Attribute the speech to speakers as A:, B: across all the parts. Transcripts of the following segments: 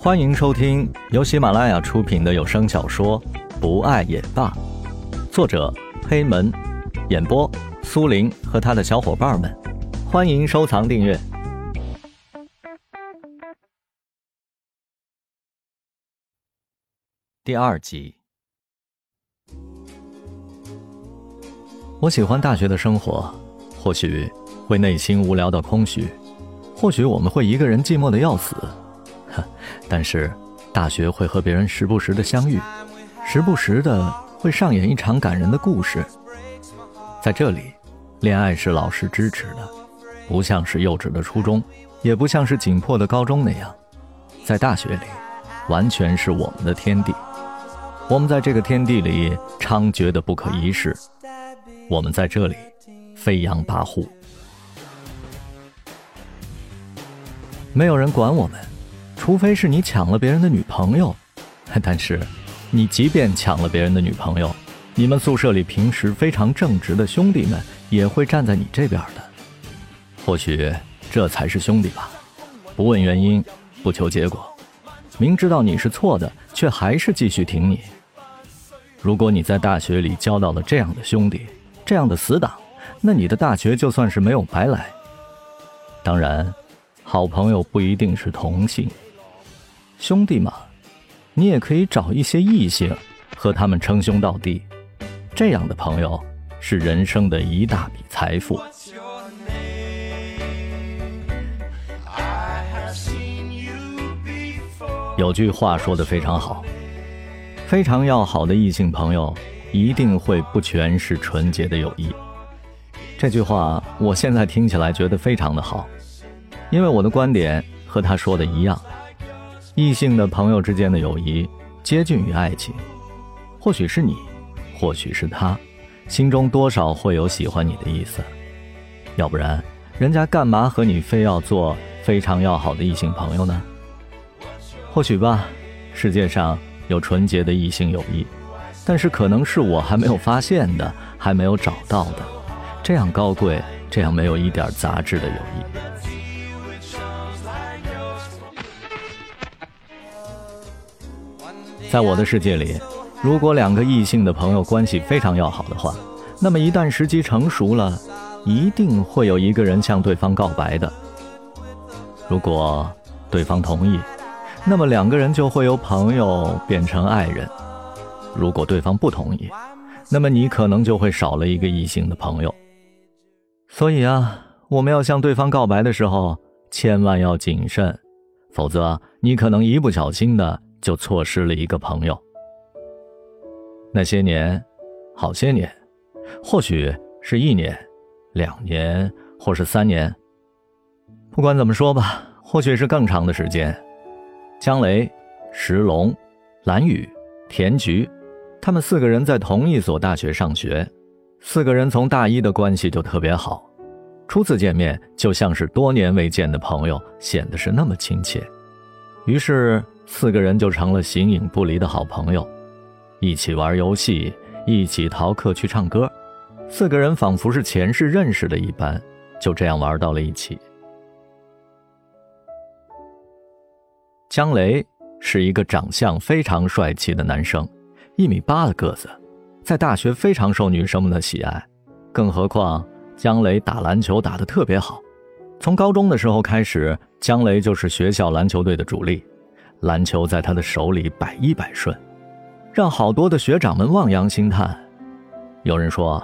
A: 欢迎收听由喜马拉雅出品的有声小说《不爱也罢》，作者黑门，演播苏林和他的小伙伴们。欢迎收藏订阅。第二集，我喜欢大学的生活，或许会内心无聊到空虚，或许我们会一个人寂寞的要死，但是大学会和别人时不时的相遇，时不时的会上演一场感人的故事。在这里，恋爱是老师支持的，不像是幼稚的初中，也不像是紧迫的高中那样，在大学里，完全是我们的天地。我们在这个天地里猖獗的不可一世，我们在这里飞扬跋扈，没有人管我们，除非是你抢了别人的女朋友。但是，你即便抢了别人的女朋友，你们宿舍里平时非常正直的兄弟们也会站在你这边的。或许这才是兄弟吧，不问原因，不求结果，明知道你是错的，却还是继续挺你。如果你在大学里交到了这样的兄弟，这样的死党，那你的大学就算是没有白来。当然，好朋友不一定是同性，兄弟嘛，你也可以找一些异性，和他们称兄道弟。这样的朋友是人生的一大笔财富。有句话说的非常好。非常要好的异性朋友，一定会不全是纯洁的友谊。这句话我现在听起来觉得非常的好，因为我的观点和他说的一样。异性的朋友之间的友谊接近于爱情，或许是你，或许是他，心中多少会有喜欢你的意思。要不然，人家干嘛和你非要做非常要好的异性朋友呢？或许吧，世界上。有纯洁的异性友谊，但是可能是我还没有发现的，还没有找到的，这样高贵，这样没有一点杂质的友谊。在我的世界里，如果两个异性的朋友关系非常要好的话，那么一旦时机成熟了，一定会有一个人向对方告白的。如果对方同意。那么两个人就会由朋友变成爱人。如果对方不同意，那么你可能就会少了一个异性的朋友。所以啊，我们要向对方告白的时候，千万要谨慎，否则你可能一不小心的就错失了一个朋友。那些年，好些年，或许是一年、两年，或是三年。不管怎么说吧，或许是更长的时间。江雷、石龙、蓝雨、田菊，他们四个人在同一所大学上学，四个人从大一的关系就特别好，初次见面就像是多年未见的朋友，显得是那么亲切。于是四个人就成了形影不离的好朋友，一起玩游戏，一起逃课去唱歌，四个人仿佛是前世认识的一般，就这样玩到了一起。江雷是一个长相非常帅气的男生，一米八的个子，在大学非常受女生们的喜爱。更何况江雷打篮球打得特别好，从高中的时候开始，江雷就是学校篮球队的主力，篮球在他的手里百依百顺，让好多的学长们望洋兴叹。有人说，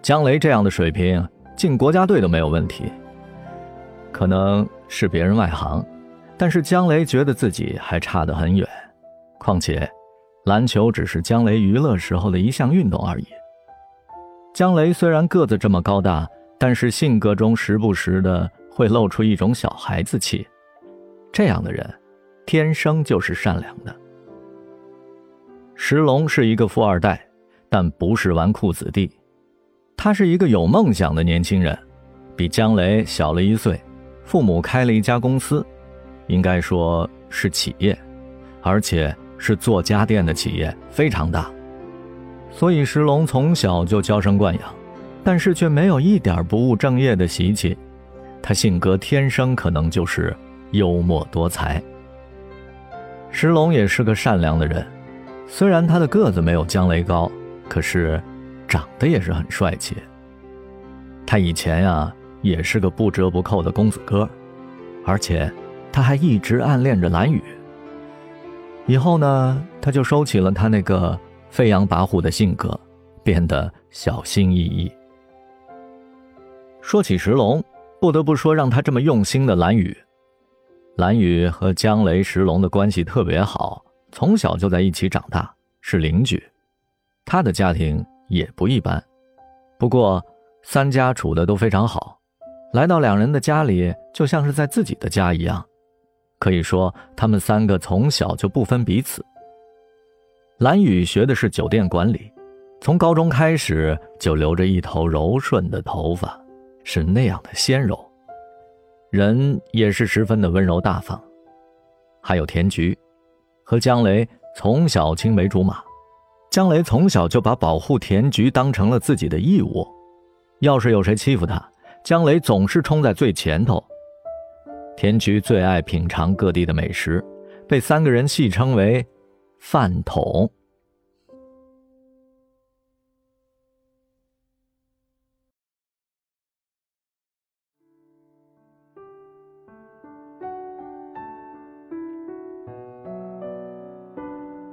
A: 江雷这样的水平进国家队都没有问题。可能是别人外行。但是姜雷觉得自己还差得很远，况且，篮球只是姜雷娱乐时候的一项运动而已。姜雷虽然个子这么高大，但是性格中时不时的会露出一种小孩子气。这样的人，天生就是善良的。石龙是一个富二代，但不是纨绔子弟，他是一个有梦想的年轻人，比姜雷小了一岁，父母开了一家公司。应该说是企业，而且是做家电的企业，非常大。所以石龙从小就娇生惯养，但是却没有一点不务正业的习气。他性格天生可能就是幽默多才。石龙也是个善良的人，虽然他的个子没有姜雷高，可是长得也是很帅气。他以前呀也是个不折不扣的公子哥，而且他还一直暗恋着蓝雨。以后呢，他就收起了他那个飞扬跋扈的性格，变得小心翼翼。说起石龙，不得不说让他这么用心的蓝雨。蓝雨和江雷、石龙的关系特别好，从小就在一起长大，是邻居。他的家庭也不一般，不过三家处的都非常好，来到两人的家里就像是在自己的家一样。可以说，他们三个从小就不分彼此。蓝雨学的是酒店管理，从高中开始就留着一头柔顺的头发，是那样的纤柔，人也是十分的温柔大方。还有田菊，和江雷从小青梅竹马，江雷从小就把保护田菊当成了自己的义务，要是有谁欺负他，江雷总是冲在最前头。田菊最爱品尝各地的美食，被三个人戏称为“饭桶”。